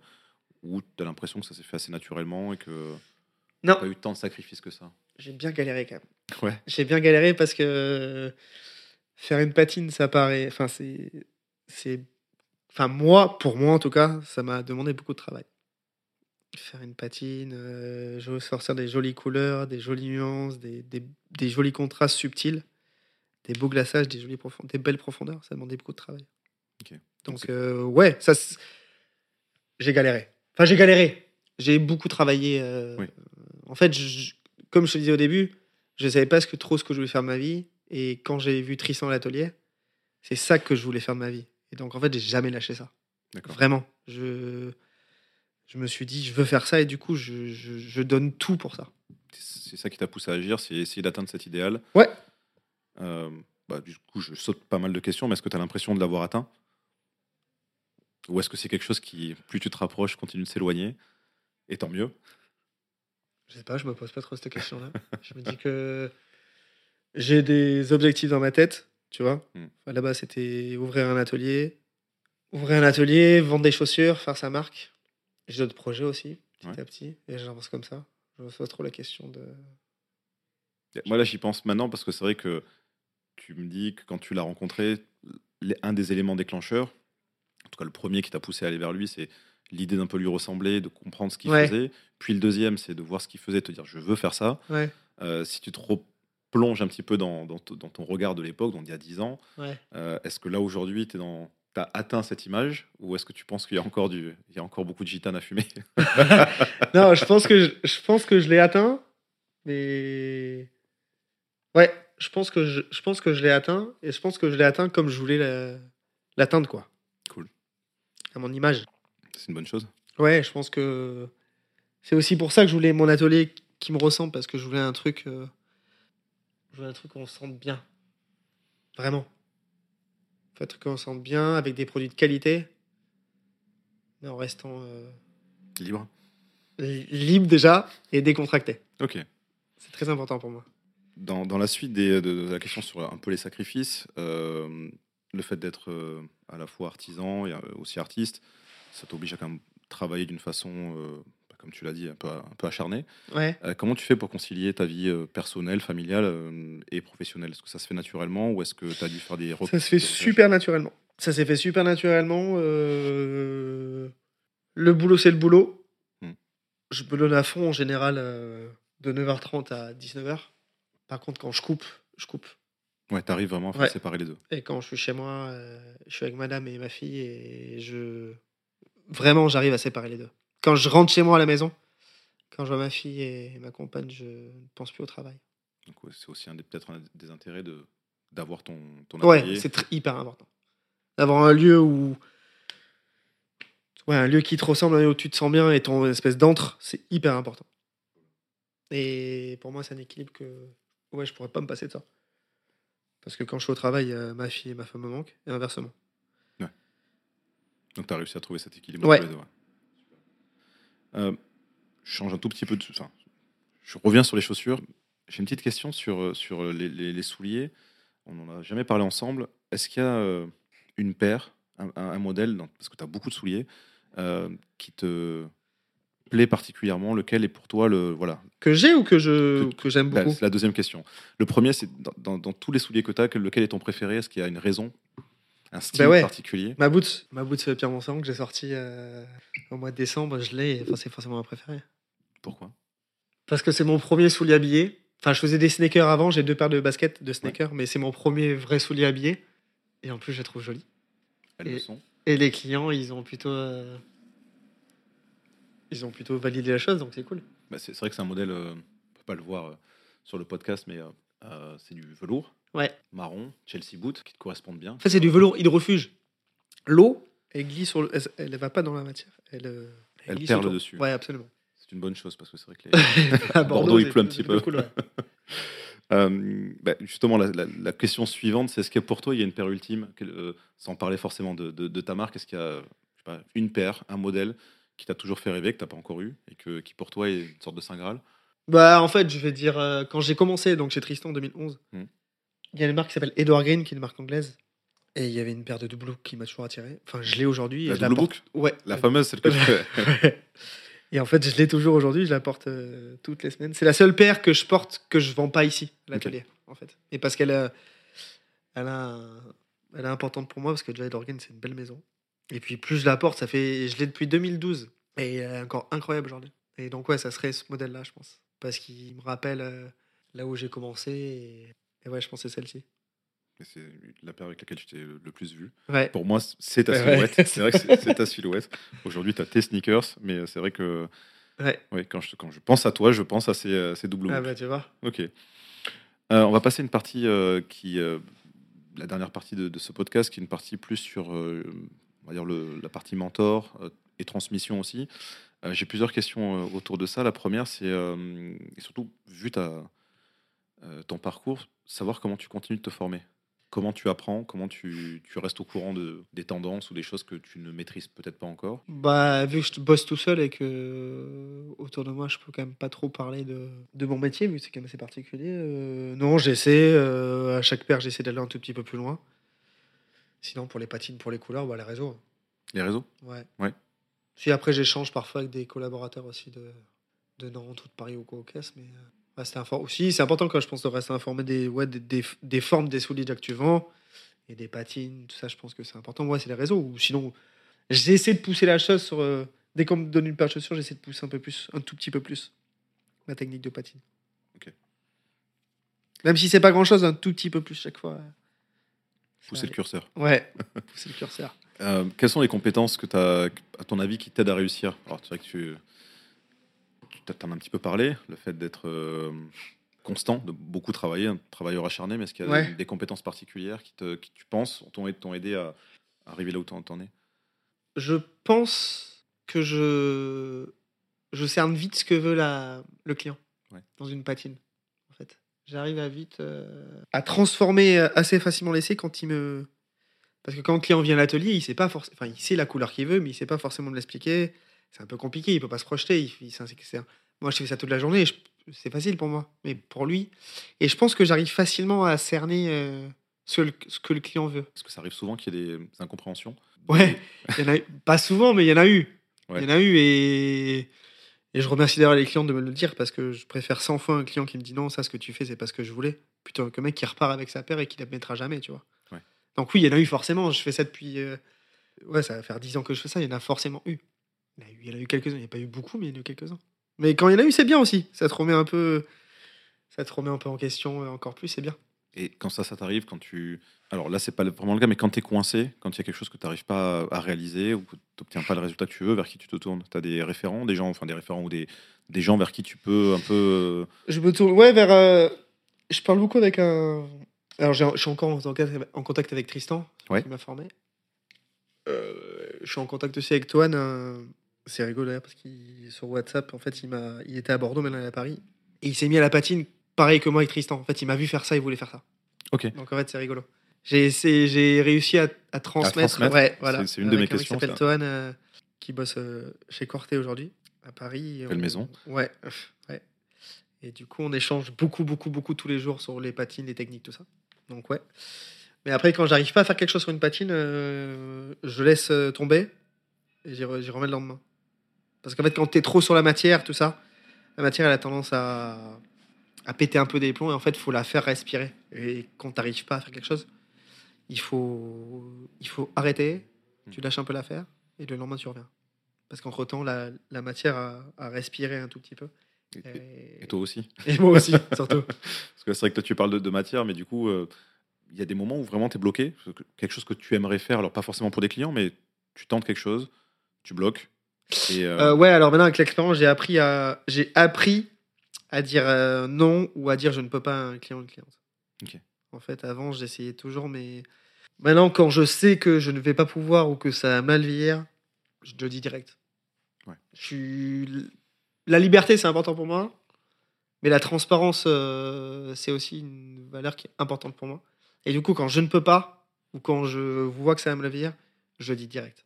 Ou tu as l'impression que ça s'est fait assez naturellement et que tu pas eu tant de sacrifices que ça? J'ai bien galéré quand même. Ouais. J'ai bien galéré parce que faire une patine, ça paraît. Enfin, c'est Enfin, moi, pour moi en tout cas, ça m'a demandé beaucoup de travail. Faire une patine, euh, sortir des jolies couleurs, des jolies nuances, des, des, des jolis contrastes subtils, des beaux glaçages, des, jolies profond- des belles profondeurs, ça demandait beaucoup de travail. Donc, euh, ouais, ça. J'ai galéré. Enfin, j'ai galéré. J'ai beaucoup travaillé. euh, Oui. En fait, je- comme je te disais au début, je ne savais pas ce que, trop ce que je voulais faire de ma vie. Et quand j'ai vu Tristan à l'atelier, c'est ça que je voulais faire de ma vie. Et donc, en fait, j'ai jamais lâché ça. Vraiment. Je, je me suis dit, je veux faire ça. Et du coup, je, je- je donne tout pour ça. C'est ça qui t'a poussé à agir, c'est essayer d'atteindre cet idéal. Ouais. Euh, bah, du coup, je saute pas mal de questions, mais est-ce que tu as l'impression de l'avoir atteint? Ou est-ce que c'est quelque chose qui, plus tu te rapproches, continue de s'éloigner Et tant mieux? Je sais pas, je me pose pas trop cette question-là. je me dis que j'ai des objectifs dans ma tête, tu vois. Mm. Enfin, Là-bas, c'était ouvrir un atelier, ouvrir un atelier, vendre des chaussures, faire sa marque. J'ai d'autres projets aussi, petit Ouais. à petit, et j'avance comme ça. Je me pose pas trop la question de. Moi, là, j'y pense maintenant parce que c'est vrai que tu me dis que quand tu l'as rencontré, un des éléments déclencheurs, en tout cas le premier qui t'a poussé à aller vers lui, c'est l'idée d'un peu lui ressembler, de comprendre ce qu'il Ouais. faisait. Puis le deuxième, c'est de voir ce qu'il faisait, te dire je veux faire ça. Ouais, Euh, si tu te replonges un petit peu dans, dans dans ton regard de l'époque, donc il y a 10 ans, ouais. euh, est-ce que là aujourd'hui, tu as atteint cette image ou est-ce que tu penses qu'il y a encore du, il y a encore beaucoup de gitane à fumer non, je pense que je, je pense que je l'ai atteint, mais ouais, je pense que je, je pense que je l'ai atteint et je pense que je l'ai atteint comme je voulais la- l'atteindre quoi. Cool. À mon image. C'est une bonne chose. Ouais, je pense que c'est aussi pour ça que je voulais mon atelier qui me ressemble parce que je voulais un truc, euh, je voulais un truc où on se sente bien, vraiment. Un truc où on se sente bien avec des produits de qualité, mais en restant euh, Libre. li- libre déjà et décontracté. Ok. C'est très important pour moi. Dans, dans la suite des- de, de la question sur un peu les sacrifices, euh, le fait d'être euh, à la fois artisan et aussi artiste, ça t'oblige à quand même travailler d'une façon, comme tu l'as dit, un peu, un peu acharnée. Ouais. Euh, comment tu fais pour concilier ta vie euh, personnelle, familiale euh, et professionnelle? Est-ce que ça se fait naturellement ou est-ce que tu as dû faire des rec- Ça se fait super naturellement. Ça s'est fait super naturellement. euh, Le boulot, c'est le boulot. Hmm. Je me donne à fond en général de 9h30 à 19h. Par contre, quand je coupe, je coupe. Ouais, tu arrives vraiment à faire Ouais. séparer les deux. Et quand je suis chez moi, euh, je suis avec madame et ma fille et je. Vraiment, j'arrive à séparer les deux. Quand je rentre chez moi à la maison, quand je vois ma fille et ma compagne, je ne pense plus au travail. Donc, ouais, c'est aussi un peut-être un des intérêts de d'avoir ton, ton Ouais, atelier. c'est tr- hyper important. D'avoir un lieu où. Ouais, un lieu qui te ressemble, un lieu où tu te sens bien et ton espèce d'antre, c'est hyper important. Et pour moi, c'est un équilibre que. Ouais, je pourrais pas me passer de ça. Parce que quand je suis au travail, euh, ma fille et ma femme me manquent, et inversement. Donc tu as réussi à trouver cet équilibre Ouais. entre les deux. ouais. Euh, je change un tout petit peu de. Enfin, je reviens sur les chaussures. J'ai une petite question sur, euh, sur les, les- les souliers. On n'en a jamais parlé ensemble. Est-ce qu'il y a euh, une paire, un, modèle, parce que tu as beaucoup de souliers, euh, qui te plaît particulièrement? Lequel est pour toi le. Voilà. Que j'ai ou que je Que- que j'aime Bah, beaucoup? c'est la deuxième question. Le premier, c'est dans, dans- dans tous les souliers que tu as, lequel est ton préféré? Est-ce qu'il y a une raison? Un style Bah ouais. particulier Ma boots, ma boots Pierre Monsang que j'ai sorti euh, au mois de décembre, je l'ai, et, enfin, c'est forcément ma préférée. Pourquoi? Parce que c'est mon premier soulier habillé. Enfin, je faisais des sneakers avant, j'ai deux paires de baskets de sneakers, mais c'est mon premier vrai soulier habillé. Et en plus, je les trouve jolis. Elles Et- le sont. Et les clients, ils ont plutôt. euh, Ils ont plutôt validé la chose, donc c'est cool. Bah, c'est c'est vrai que c'est un modèle, euh, on peut pas le voir euh, sur le podcast, mais euh, c'est du velours Ouais. marron, Chelsea boot, qui te correspondent bien. En fait, c'est du velours hydrofuge. L'eau, elle glisse sur le. Elle, elle va pas dans la matière. Elle, euh, Elle glisse perle autour. dessus. Ouais, absolument. C'est une bonne chose parce que c'est vrai que les... À Bordeaux, il pleut un petit peu. cool, ouais. Euh, bah, justement, la, la- la question suivante, c'est est-ce que pour toi, il y a une paire ultime, euh, sans parler forcément de, de- de ta marque, est-ce qu'il y a je sais pas, une paire, un modèle qui t'a toujours fait rêver, que tu n'as pas encore eu, et que, qui pour toi est une sorte de Saint Graal? Bah, en fait, je vais dire, euh, quand j'ai commencé, donc chez Tristan en 2011, il Hmm. y a une marque qui s'appelle Edward Green, qui est une marque anglaise. Et il y avait une paire de double qui m'a toujours attiré. Enfin, je l'ai aujourd'hui. et La je double porte- Ouais. La fameuse, celle que tu fais. Ouais. Et en fait, je l'ai toujours aujourd'hui, je la porte euh, toutes les semaines. C'est la seule paire que je porte que je vends pas ici, à l'atelier, en fait. Et parce qu'elle a- elle a un- elle est importante pour moi, parce que déjà, Edorgan, c'est une belle maison. Et puis, plus je la porte, ça fait. Je l'ai depuis 2012. Et elle est encore incroyable aujourd'hui. Et donc, ouais, ça serait ce modèle-là, je pense. Parce qu'il me rappelle euh, là où j'ai commencé. Et... et ouais, je c'est celle-ci. C'est la paire avec laquelle tu t'es le plus vu. Ouais. Pour moi, c'est ta ouais. silhouette. C'est vrai que c'est ta silhouette. Aujourd'hui, tu as tes sneakers, mais c'est vrai que Ouais. ouais, quand, je, quand je pense à toi, je pense à ces, euh, ces double Ah bah, tu vois. Ok. Euh, on va passer une partie euh, qui, euh, la dernière partie de, de ce podcast, qui est une partie plus sur, on va dire le- la partie mentor et transmission aussi. Euh, J'ai plusieurs questions euh, autour de ça. La première, c'est euh, et surtout vu ta, ton parcours, savoir comment tu continues de te former. Comment tu apprends, comment tu, tu restes au courant de, des tendances ou des choses que tu ne maîtrises peut-être pas encore? Bah, vu que je bosse tout seul et que autour de moi, je peux quand même pas trop parler de, de mon métier, vu que c'est quand même assez particulier. euh, non, j'essaie, euh, à chaque paire, j'essaie d'aller un tout petit peu plus loin. Sinon, pour les patines, pour les couleurs, bah, les réseaux. Les réseaux? Ouais. Ouais. Si après, j'échange parfois avec des collaborateurs aussi de, de Nantes ou de Paris ou quoi au caisse, mais euh, rester informé. Aussi, c'est important quand je pense de rester informé des, ouais, des, des, des formes des souliers déjà que tu vends et des patines, tout ça, je pense que c'est important. Ouais, c'est les réseaux. Ou sinon, j'essaie de pousser la chose sur. euh, dès qu'on me donne une paire de chaussures, j'essaie de pousser un peu plus, un tout petit peu plus ma technique de patine. Même si c'est pas grand chose, un tout petit peu plus chaque fois. Ça Pousser le curseur. Ouais, pousser le curseur. Euh, quelles sont les compétences que tu as, à ton avis, qui t'aident à réussir? Alors, c'est vrai que tu, tu t'en as un petit peu parlé, le fait d'être euh, constant, de beaucoup travailler, un travailleur acharné, mais est-ce qu'il y a Ouais. des, des compétences particulières qui, te, qui tu penses, t'ont aidé, à, à arriver là où t'en t'en es? Je pense que je, je cerne vite ce que veut la, le client Ouais. dans une patine. En fait, j'arrive à vite euh, à transformer assez facilement l'essai quand il me parce que quand le client vient à l'atelier, il sait pas forcément, enfin il sait la couleur qu'il veut, mais il sait pas forcément me l'expliquer. C'est un peu compliqué, il peut pas se projeter. Il, un- moi, je fais ça toute la journée, je- c'est facile pour moi, mais pour lui, et je pense que j'arrive facilement à cerner euh, ce, le- ce que le client veut. Parce que ça arrive souvent qu'il y ait des incompréhensions. Ouais, il y en a eu- pas souvent, mais il y en a eu. Ouais. Il y en a eu et, et je remercie d'ailleurs les clients de me le dire parce que je préfère 100 fois un client qui me dit non, ça ce que tu fais, c'est pas ce que je voulais, plutôt qu'un mec qui repart avec sa paire et qui la mettra jamais, tu vois. Donc oui, il y en a eu forcément. Je fais ça depuis. euh, Ouais, ça va faire 10 ans que je fais ça, il y en a forcément eu. Il y en a eu, il y en a eu quelques-uns, il n'y a pas eu beaucoup, mais il y en a eu quelques-uns. Mais quand il y en a eu, c'est bien aussi. Ça te remet un peu. Ça te remet un peu en question euh, encore plus, c'est bien. Et quand ça, ça t'arrive, quand tu. Alors là, c'est pas vraiment le cas, mais quand tu es coincé, quand il y a quelque chose que tu n'arrives pas à, réaliser ou que tu n'obtiens pas le résultat que tu veux, vers qui tu te tournes? Tu as des référents, des gens, enfin des référents ou des, des gens vers qui tu peux un peu. euh, Je me tourne ouais, vers. euh, Je parle beaucoup avec un. Alors, je suis encore en contact avec- Tristan, Ouais. qui m'a formé. Euh, je suis en contact aussi avec Toine. un- C'est rigolo d'ailleurs, parce qu'il sur WhatsApp, en fait, il, m'a... il était à Bordeaux, maintenant il est à Paris. Et il s'est mis à la patine, pareil que moi avec Tristan. En fait, il m'a vu faire ça, il voulait faire ça. Ok. Donc, en fait, c'est rigolo. J'ai, réussi à, à transmettre. transmettre, Ouais, voilà. c'est- c'est une de mes un questions, qui s'appelle. Toine, euh, qui bosse euh, chez Corté aujourd'hui, à Paris. Belle On- maison. Ouais, ouais. Et du coup, on échange beaucoup, beaucoup, beaucoup tous les jours sur les patines, les techniques, tout ça. Donc, ouais. Mais après, quand j'arrive pas à faire quelque chose sur une patine, euh, je laisse euh, tomber et j'y, re- j'y remets le lendemain. Parce qu'en fait, quand tu es trop sur la matière, tout ça, la matière, elle a tendance à, à péter un peu des plombs et en fait, il faut la faire respirer. Et quand tu n'arrives pas à faire quelque chose, il faut, il faut arrêter, tu lâches un peu l'affaire et le lendemain, tu reviens. Parce qu'entre-temps, la, la matière a, a respiré un tout petit peu. Et, toi aussi et moi aussi, surtout. Parce que c'est vrai que toi, tu parles de, de matière, mais du coup, euh, il y a des moments où vraiment tu es bloqué. Quelque chose que tu aimerais faire, alors pas forcément pour des clients, mais tu tentes quelque chose, tu bloques. Et, euh, Euh, ouais, alors maintenant avec l'expérience, j'ai appris à j'ai appris à dire non ou à dire je ne peux pas à un client ou une cliente. En fait, avant, j'essayais toujours, mais maintenant, quand je sais que je ne vais pas pouvoir ou que ça a mal vieillir, je le dis direct. Ouais. Je suis... La liberté, c'est important pour moi, Mais la transparence, euh, c'est aussi une valeur qui est importante pour moi. Et du coup, quand je ne peux pas, ou quand je vois que ça va me le je le dis direct.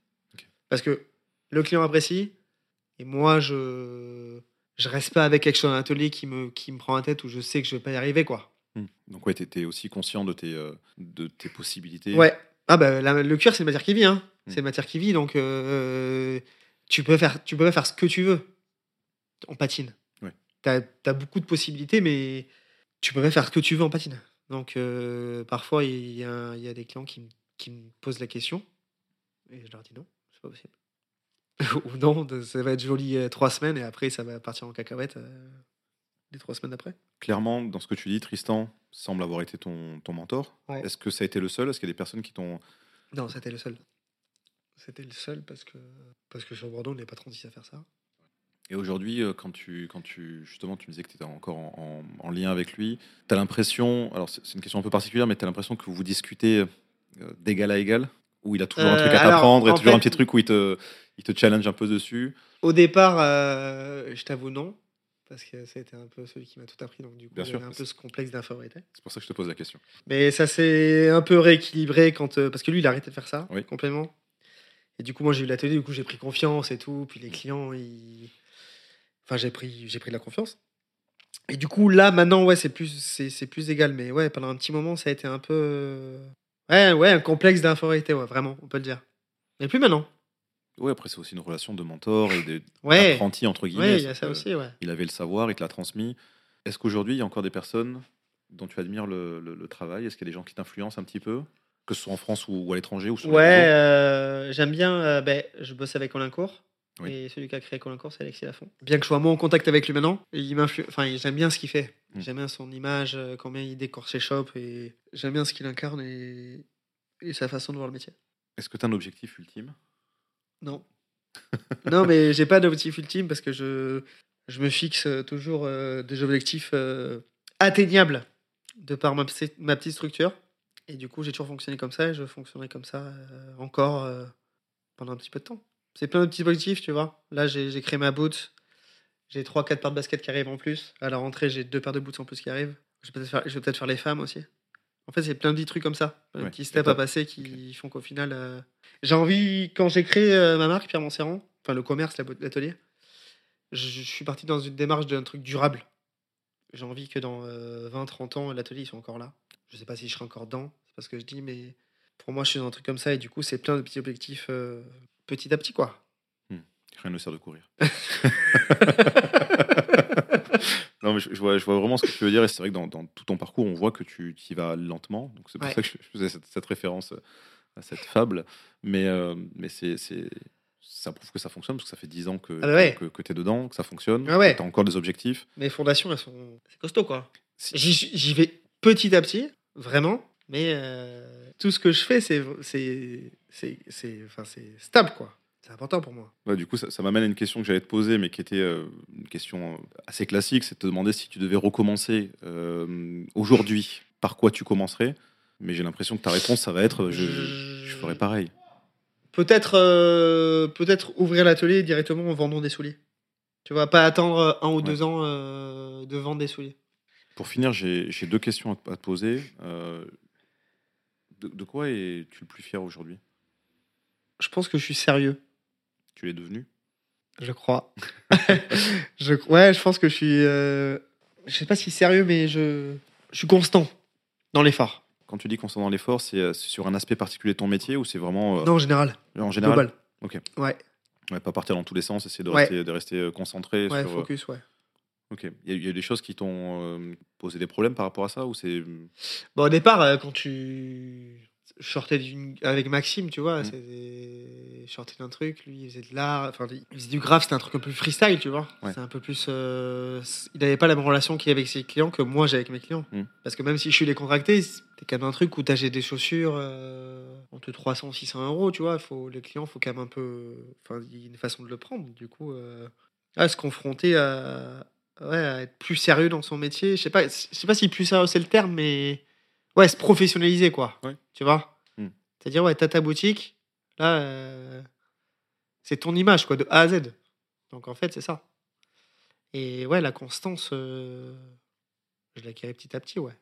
Parce que le client apprécie, et moi, je je reste pas avec quelque chose dans l'atelier qui me, qui me prend la tête où je sais que je vais pas y arriver, quoi. Hmm. Donc ouais, tu étais aussi conscient de tes, euh, de tes possibilités. Ouais. Ah bah, la- le cuir, c'est une matière qui vit. Hein. Mm. C'est une matière qui vit, donc euh, tu, peux faire, tu peux faire ce que tu veux en patine. Ouais. Tu as, beaucoup de possibilités, mais tu peux pas faire ce que tu veux en patine. Donc euh, parfois, il y, a, il y a des clients qui, me- qui me posent la question, et je leur dis non, c'est pas possible. Ou non, ça va être joli euh, trois semaines, et après, ça va partir en cacahuète euh, les trois semaines après. Clairement, dans ce que tu dis, Tristan semble avoir été ton, ton mentor. Ouais. Est-ce que ça a été le seul? Est-ce qu'il y a des personnes qui t'ont... Non, c'était le seul. C'était le seul parce que, parce que sur Bordeaux, on n'est pas 36 à faire ça. Et aujourd'hui, euh, quand tu, quand tu, justement, tu me disais que tu étais encore en, en- en lien avec lui, tu as l'impression, alors c'est une question un peu particulière, mais tu as l'impression que vous discutez euh, d'égal à égal? Où il a toujours un Euh, truc à alors, t'apprendre et toujours un petit truc où il te, il te challenge un peu dessus? Au départ, euh, je t'avoue non, parce que c'était un peu celui qui m'a tout appris, donc du coup, avait un peu ce complexe d'infériorité. C'est pour ça que je te pose la question. Mais ça s'est un peu rééquilibré quand. euh, parce que lui, il a arrêté de faire ça, Oui. complètement. Et du coup, moi, j'ai eu l'atelier, du coup, j'ai pris confiance et tout. Puis les clients, ils. Enfin, j'ai pris, j'ai pris de la confiance. Et du coup, là, maintenant, ouais, c'est plus, c'est, c'est plus égal. Mais ouais, pendant un petit moment, ça a été un peu. euh, Ouais, ouais, un complexe d'infériorité, ouais, vraiment, on peut le dire. Mais plus maintenant. Oui, après, c'est aussi une relation de mentor et Ouais. d'apprenti, entre guillemets. Ouais, il y a ça aussi, ouais. Il avait le savoir, il te l'a transmis. Est-ce qu'aujourd'hui, il y a encore des personnes dont tu admires le, le- le travail? Est-ce qu'il y a des gens qui t'influencent un petit peu? Que ce soit en France ou, ou à l'étranger ou sur Ouais, euh, j'aime bien. euh, ben, je bosse avec Colin Court. Oui. Et celui qui a créé Colin Court, c'est Alexis Lafont. Bien que je sois moins en contact avec lui maintenant, il m'influe. Enfin, j'aime bien ce qu'il fait. Mm. J'aime bien son image, euh, combien il décore ses shops. Et j'aime bien ce qu'il incarne et... et sa façon de voir le métier. Est-ce que tu as un objectif ultime? Non. non, mais j'ai pas d'objectif ultime parce que je, je me fixe euh, toujours euh, des objectifs euh, atteignables de par ma, petite- ma petite structure. Et du coup, j'ai toujours fonctionné comme ça et je fonctionnerai comme ça euh, encore euh, pendant un petit peu de temps. C'est plein de petits objectifs, tu vois. Là, j'ai créé ma boot. J'ai 3-4 paires de basket qui arrivent en plus. À la rentrée, j'ai deux paires de boots en plus qui arrivent. Je vais peut-être faire, les femmes aussi. En fait, c'est plein de petits trucs comme ça. De Ouais, petits steps à passer qui font qu'au final. euh, J'ai envie, quand j'ai créé euh, ma marque, Pierre Montserrand, enfin le commerce, l'atelier, je, suis parti dans une démarche d'un truc durable. J'ai envie que dans 20-30 ans, l'atelier, sont encore là. Je sais pas si je serai encore dedans, c'est pas ce que je dis, mais pour moi, je suis dans un truc comme ça et du coup, c'est plein de petits objectifs euh, petit à petit, quoi. Rien ne sert de courir. non, mais je, je vois, je vois vraiment ce que tu veux dire. Et c'est vrai que dans, dans tout ton parcours, on voit que tu y vas lentement. Donc c'est pour Ouais. ça que je, je faisais cette, cette référence à cette fable. Mais, euh, mais c'est, ça prouve que ça fonctionne parce que ça fait 10 ans que, Ah bah ouais. que, tu es dedans, que ça fonctionne. Ah ouais. Tu as encore des objectifs. Mes fondations, elles sont. C'est costaud, quoi. Si- j'y vais petit à petit, vraiment, mais euh, tout ce que je fais, c'est enfin stable quoi. C'est important pour moi. Ouais, du coup, ça, ça m'amène à une question que j'allais te poser, mais qui était euh, une question euh, assez classique, c'est de te demander si tu devais recommencer euh, aujourd'hui, par quoi tu commencerais. Mais j'ai l'impression que ta réponse, ça va être, je, je, je ferais pareil. Peut-être peut-être ouvrir l'atelier directement en vendant des souliers. Tu vois, pas attendre un ou Ouais. deux ans de vendre des souliers. Pour finir, j'ai deux questions à te, à te poser. Euh, de, de quoi es-tu le plus fier aujourd'hui? Je pense que je suis sérieux. Tu l'es devenu? Je crois. je ouais, je pense que je suis. euh, je sais pas si sérieux, mais je je suis constant dans l'effort. Quand tu dis constant dans l'effort, c'est euh, sur un aspect particulier de ton métier ou c'est vraiment euh, Non, en général. en général? Global. Ok. Ouais. Ouais, pas partir dans tous les sens, essayer de Ouais. rester, de rester euh, concentré Ouais, sur. focus, ouais. Ok. Il y, a- il y a des choses qui t'ont euh, posé des problèmes par rapport à ça ou c'est Bon, au départ, euh, quand tu. Je sortais avec Maxime, tu vois, Mm. c'était- je sortais d'un truc, lui il faisait de l'art, enfin il faisait du graphe, c'était un truc un peu plus freestyle, tu vois. Ouais. C'est un peu plus. euh, Il n'avait pas la même relation qu'il avait avec ses clients que moi j'ai avec mes clients. Mm. Parce que même si je suis décontracté, c'était quand même un truc où tu des chaussures euh, entre 300 et 600 euros, tu vois. Faut, les clients, faut quand même un peu. Enfin, il y a une façon de le prendre. Du coup, euh, à se confronter à, ouais, à être plus sérieux dans son métier. Je sais pas, je sais pas si plus sérieux c'est le terme, mais ouais, se professionnaliser quoi. Ouais. Tu vois? Hmm. C'est-à-dire ouais, t'as ta boutique, là, euh, c'est ton image quoi, de A à Z. Donc en fait, c'est ça. Et ouais, la constance, euh, je l'acquérais petit à petit, ouais.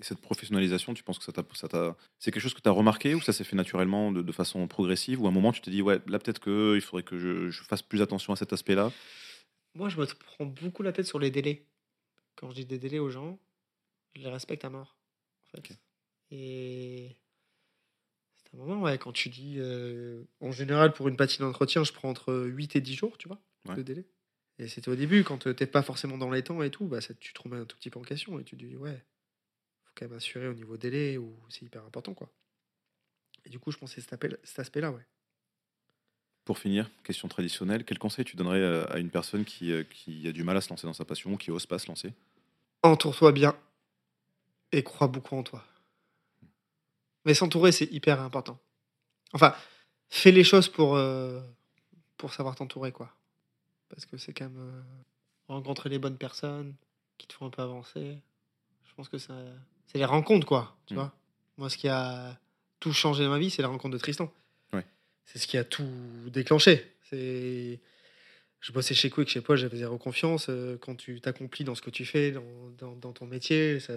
Et cette professionnalisation, tu penses que ça t'a, c'est quelque chose que tu as remarqué ou ça s'est fait naturellement de, de façon progressive ou à un moment tu te dis ouais là peut-être qu'il faudrait que je, je fasse plus attention à cet aspect-là? Moi, je me prends beaucoup la tête sur les délais. Quand je dis des délais aux gens, je les respecte à mort. En fait. Et c'est un moment, ouais, quand tu dis. euh, en général, pour une patine d'entretien, je prends entre 8 et 10 jours, tu vois, Ouais. de délai. Et c'était au début, quand euh, t'es pas forcément dans les temps et tout, bah, ça, tu te remets un tout petit peu en question et tu te dis, ouais, faut quand même assurer au niveau délai ou c'est hyper important, quoi. Et du coup, je pensais cet, appel- cet aspect-là, ouais. Pour finir, question traditionnelle, quel conseil tu donnerais à à une personne qui, euh, qui a du mal à se lancer dans sa passion, qui ose pas se lancer? Entoure-toi bien et crois beaucoup en toi. Mais s'entourer, c'est hyper important. Enfin, fais les choses pour, euh, pour savoir t'entourer, quoi. Parce que c'est quand même euh, rencontrer les bonnes personnes qui te font un peu avancer. Je pense que c'est les rencontres, quoi. Tu Mm. vois Moi, ce qui a tout changé dans ma vie, c'est la rencontre de Tristan. C'est ce qui a tout déclenché. C'est je bossais chez Quick, chez Paul, j'avais zéro confiance. Euh, Quand tu t'accomplis dans ce que tu fais, dans, dans- dans ton métier, ça-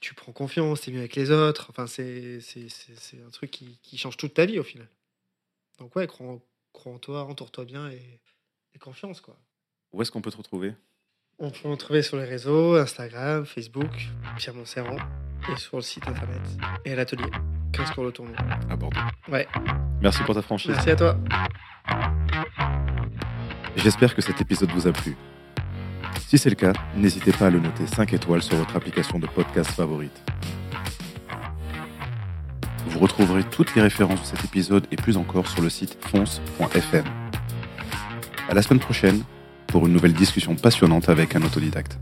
tu prends confiance, tu es mieux avec les autres. Enfin, c'est c'est- c'est- c'est un truc qui, qui change toute ta vie au final. Donc ouais, crois en, crois en toi, entoure-toi bien et, et confiance. quoi. Où est-ce qu'on peut te retrouver? On peut me trouver sur les réseaux, Instagram, Facebook, Pierre Montserrand, et sur le site internet, et à l'atelier, 15 cours le tournoi. à Bordeaux Ouais, Merci pour ta franchise. merci à toi. J'espère que cet épisode vous a plu. Si c'est le cas, n'hésitez pas à le noter 5 étoiles sur votre application de podcast favorite. Vous retrouverez toutes les références de cet épisode et plus encore sur le site fonce.fm. À la semaine prochaine pour une nouvelle discussion passionnante avec un autodidacte.